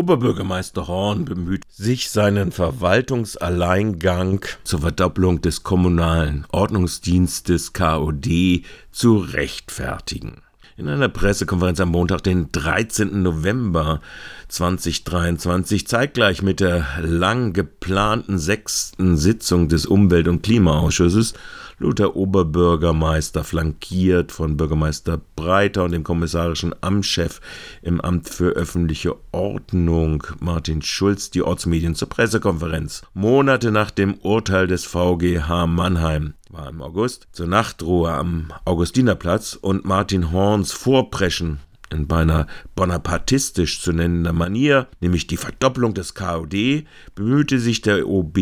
Oberbürgermeister Horn bemüht sich, seinen Verwaltungsalleingang zur Verdopplung des kommunalen Ordnungsdienstes KOD zu rechtfertigen. In einer Pressekonferenz am Montag, den 13. November 2023, zeitgleich mit der lang geplanten sechsten Sitzung des Umwelt- und Klimaausschusses, lud der Oberbürgermeister flankiert von Bürgermeister Breiter und dem kommissarischen Amtschef im Amt für öffentliche Ordnung Martin Schulz die Ortsmedien zur Pressekonferenz. Monate nach dem Urteil des VGH Mannheim war im August, zur Nachtruhe am Augustinerplatz und Martin Horns Vorpreschen in beinahe bonapartistisch zu nennender Manier, nämlich die Verdopplung des KOD, bemühte sich der OB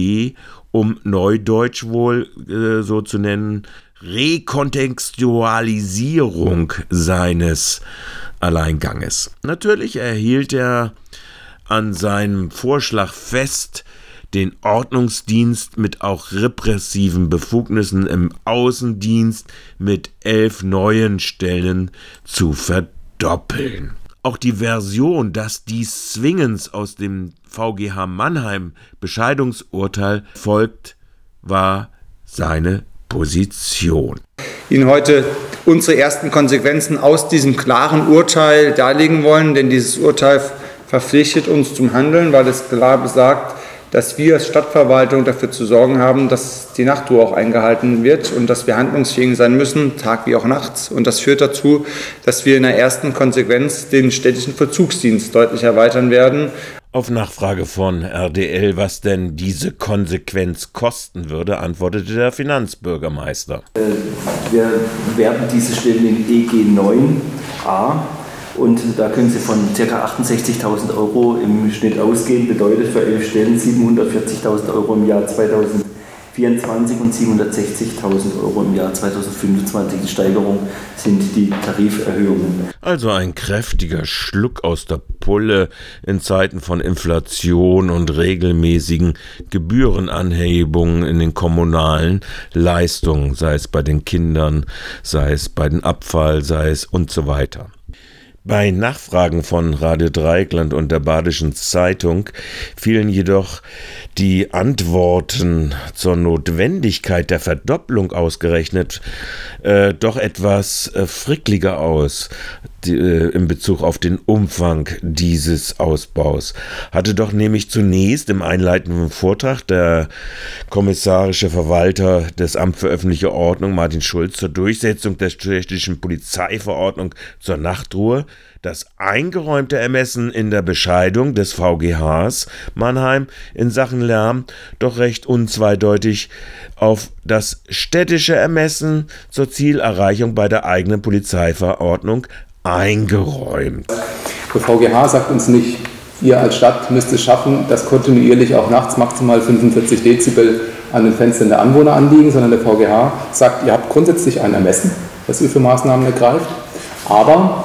um Neudeutsch wohl äh, so zu nennen, Rekontextualisierung seines Alleinganges. Natürlich erhielt er an seinem Vorschlag fest, den Ordnungsdienst mit auch repressiven Befugnissen im Außendienst mit elf neuen Stellen zu verdoppeln. Auch die Version, dass dies zwingend aus dem VGH Mannheim Bescheidungsurteil folgt, war seine Position. Ihnen heute unsere ersten Konsequenzen aus diesem klaren Urteil darlegen wollen, denn dieses Urteil verpflichtet uns zum Handeln, weil es klar besagt, dass wir als Stadtverwaltung dafür zu sorgen haben, dass die Nachtruhe auch eingehalten wird und dass wir handlungsfähig sein müssen, Tag wie auch nachts. Und das führt dazu, dass wir in der ersten Konsequenz den städtischen Verzugsdienst deutlich erweitern werden. Auf Nachfrage von RDL, was denn diese Konsequenz kosten würde, antwortete der Finanzbürgermeister. Äh, wir werden diese Stellen in EG 9a und da können Sie von ca. 68.000 Euro im Schnitt ausgehen. Bedeutet für elf Stellen 740.000 Euro im Jahr 2024 und 760.000 Euro im Jahr 2025. Die Steigerung sind die Tariferhöhungen. Also ein kräftiger Schluck aus der Pulle in Zeiten von Inflation und regelmäßigen Gebührenanhebungen in den kommunalen Leistungen, sei es bei den Kindern, sei es bei den Abfall, sei es und so weiter. Bei Nachfragen von Radio Dreieckland und der Badischen Zeitung fielen jedoch die Antworten zur Notwendigkeit der Verdopplung ausgerechnet äh, doch etwas äh, frickliger aus äh, in Bezug auf den Umfang dieses Ausbaus. Hatte doch nämlich zunächst im einleitenden Vortrag der kommissarische Verwalter des Amt für öffentliche Ordnung Martin Schulz zur Durchsetzung der städtischen Polizeiverordnung zur Nachtruhe das eingeräumte Ermessen in der Bescheidung des VGHs Mannheim in Sachen Lärm doch recht unzweideutig auf das städtische Ermessen zur Zielerreichung bei der eigenen Polizeiverordnung eingeräumt. Der VGH sagt uns nicht, ihr als Stadt müsst es schaffen, dass kontinuierlich auch nachts maximal 45 Dezibel an den Fenstern der Anwohner anliegen, sondern der VGH sagt, ihr habt grundsätzlich ein Ermessen, das ihr für Maßnahmen ergreift, aber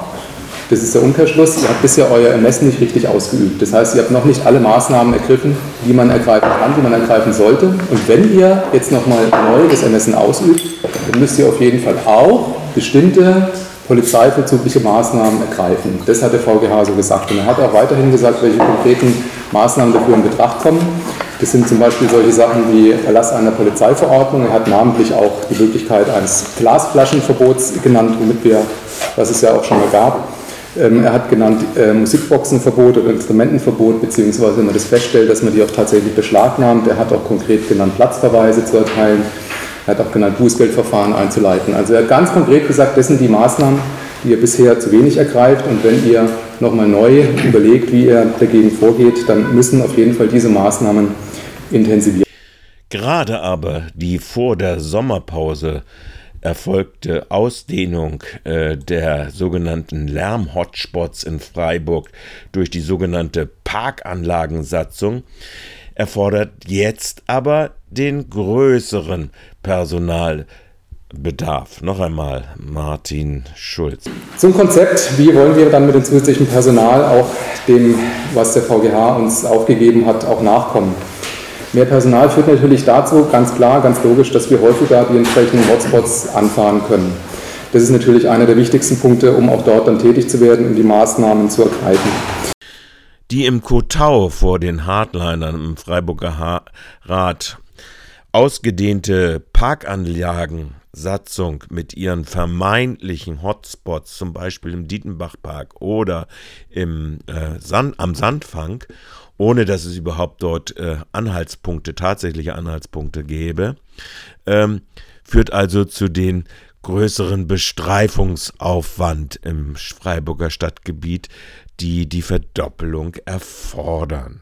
das ist der Umkehrschluss. Ihr habt bisher euer Ermessen nicht richtig ausgeübt. Das heißt, ihr habt noch nicht alle Maßnahmen ergriffen, die man ergreifen kann, die man ergreifen sollte. Und wenn ihr jetzt nochmal neu das Ermessen ausübt, dann müsst ihr auf jeden Fall auch bestimmte polizeivollzugliche Maßnahmen ergreifen. Das hat der VGH so gesagt. Und er hat auch weiterhin gesagt, welche konkreten Maßnahmen dafür in Betracht kommen. Das sind zum Beispiel solche Sachen wie Erlass einer Polizeiverordnung. Er hat namentlich auch die Möglichkeit eines Glasflaschenverbots genannt, womit wir, was es ja auch schon mal gab, ähm, er hat genannt äh, Musikboxenverbot oder Instrumentenverbot, beziehungsweise wenn man das feststellt, dass man die auch tatsächlich beschlagnahmt. Er hat auch konkret genannt, Platzverweise zu erteilen. Er hat auch genannt, Bußgeldverfahren einzuleiten. Also er hat ganz konkret gesagt, das sind die Maßnahmen, die ihr bisher zu wenig ergreift. Und wenn ihr nochmal neu überlegt, wie ihr dagegen vorgeht, dann müssen auf jeden Fall diese Maßnahmen intensiviert. Gerade aber die vor der Sommerpause erfolgte Ausdehnung äh, der sogenannten Lärm-Hotspots in Freiburg durch die sogenannte Parkanlagensatzung erfordert jetzt aber den größeren Personalbedarf. Noch einmal Martin Schulz. Zum Konzept, wie wollen wir dann mit dem zusätzlichen Personal auch dem, was der VGH uns aufgegeben hat, auch nachkommen? Mehr Personal führt natürlich dazu, ganz klar, ganz logisch, dass wir häufiger die entsprechenden Hotspots anfahren können. Das ist natürlich einer der wichtigsten Punkte, um auch dort dann tätig zu werden und die Maßnahmen zu ergreifen. Die im Kotau vor den Hardlinern im Freiburger Rat ausgedehnte Parkanlagensatzung mit ihren vermeintlichen Hotspots, zum Beispiel im Dietenbachpark oder im, äh, Sand, am Sandfang, ohne dass es überhaupt dort äh, Anhaltspunkte, tatsächliche Anhaltspunkte gäbe, ähm, führt also zu den größeren Bestreifungsaufwand im Freiburger Stadtgebiet, die die Verdoppelung erfordern.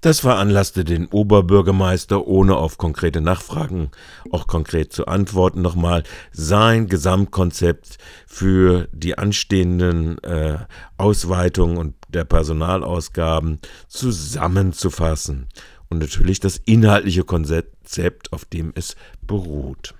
Das veranlasste den Oberbürgermeister, ohne auf konkrete Nachfragen auch konkret zu antworten, nochmal sein Gesamtkonzept für die anstehenden äh, Ausweitungen und der Personalausgaben zusammenzufassen und natürlich das inhaltliche Konzept, auf dem es beruht.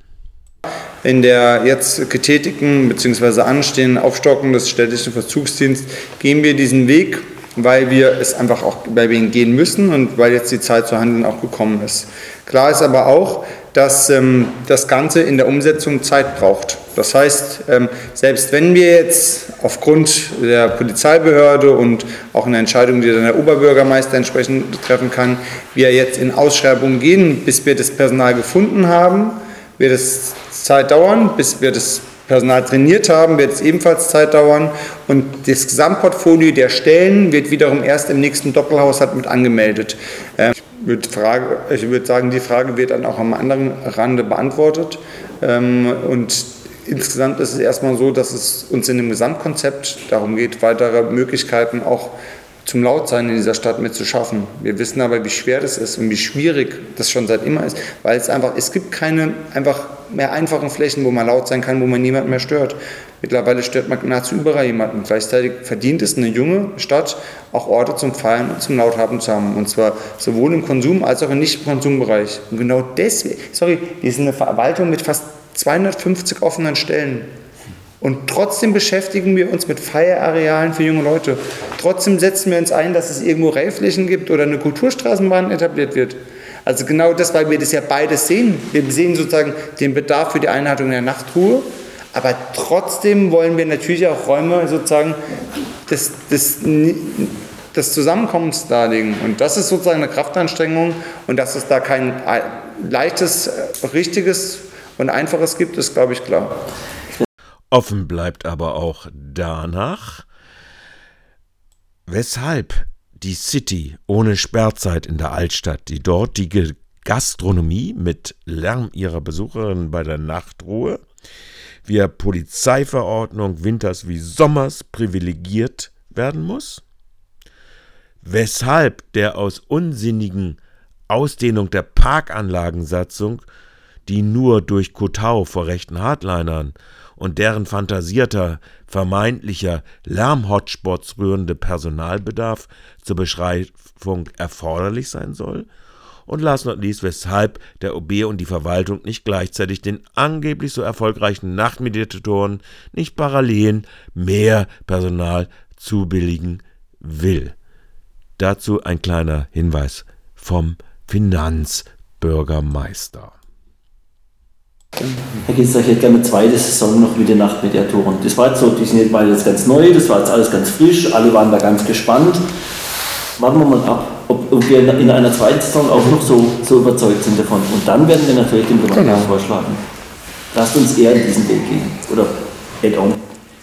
In der jetzt getätigten bzw. anstehenden Aufstockung des städtischen Verzugsdienstes gehen wir diesen Weg weil wir es einfach auch, weil wir ihn gehen müssen und weil jetzt die Zeit zu handeln auch gekommen ist. Klar ist aber auch, dass ähm, das Ganze in der Umsetzung Zeit braucht. Das heißt, ähm, selbst wenn wir jetzt aufgrund der Polizeibehörde und auch eine Entscheidung, die dann der Oberbürgermeister entsprechend treffen kann, wir jetzt in Ausschreibungen gehen, bis wir das Personal gefunden haben, wird es Zeit dauern, bis wir das Personal trainiert haben, wird es ebenfalls Zeit dauern. Und das Gesamtportfolio der Stellen wird wiederum erst im nächsten Doppelhaushalt mit angemeldet. Ähm, ich würde, Frage, ich würde sagen, die Frage wird dann auch am anderen Rande beantwortet. Ähm, und insgesamt ist es erstmal so, dass es uns in dem Gesamtkonzept darum geht, weitere Möglichkeiten auch zum Lautsein in dieser Stadt mit zu schaffen. Wir wissen aber, wie schwer das ist und wie schwierig das schon seit immer ist, weil es einfach, es gibt keine einfach mehr einfachen Flächen, wo man laut sein kann, wo man niemanden mehr stört. Mittlerweile stört man nahezu überall jemanden. Gleichzeitig verdient es eine junge Stadt, auch Orte zum Feiern und zum Lauthaben zu haben. Und zwar sowohl im Konsum als auch im Nicht-Konsumbereich. Und genau deswegen, sorry, wir sind eine Verwaltung mit fast 250 offenen Stellen. Und trotzdem beschäftigen wir uns mit Feierarealen für junge Leute. Trotzdem setzen wir uns ein, dass es irgendwo Reiflächen gibt oder eine Kulturstraßenbahn etabliert wird. Also genau das, weil wir das ja beides sehen. Wir sehen sozusagen den Bedarf für die Einhaltung der Nachtruhe, aber trotzdem wollen wir natürlich auch Räume sozusagen des, des, des Zusammenkommens darlegen. Und das ist sozusagen eine Kraftanstrengung und dass es da kein leichtes, richtiges und einfaches gibt, ist, glaube ich, klar. Offen bleibt aber auch danach, weshalb die City ohne Sperrzeit in der Altstadt, die dortige Gastronomie mit Lärm ihrer Besucherinnen bei der Nachtruhe, via Polizeiverordnung winters wie sommers privilegiert werden muss? Weshalb der aus unsinnigen Ausdehnung der Parkanlagensatzung, die nur durch Kotau vor rechten Hardlinern und deren fantasierter, vermeintlicher Lärmhotspots rührende Personalbedarf zur Beschreibung erforderlich sein soll? Und last not least, weshalb der OB und die Verwaltung nicht gleichzeitig den angeblich so erfolgreichen Nachtmeditatoren nicht parallel mehr Personal zubilligen will. Dazu ein kleiner Hinweis vom Finanzbürgermeister. Herr Ginster, ich hätte gerne eine zweite Saison noch mit den Nachtmediatoren. Das war jetzt so, die sind jetzt beide jetzt ganz neu, das war jetzt alles ganz frisch, alle waren da ganz gespannt. Warten wir mal ab, ob, ob wir in einer zweiten Saison auch noch so, so überzeugt sind davon. Und dann werden wir natürlich den Bewerber genau. vorschlagen. Lasst uns eher in diesen Weg gehen. Oder add-on.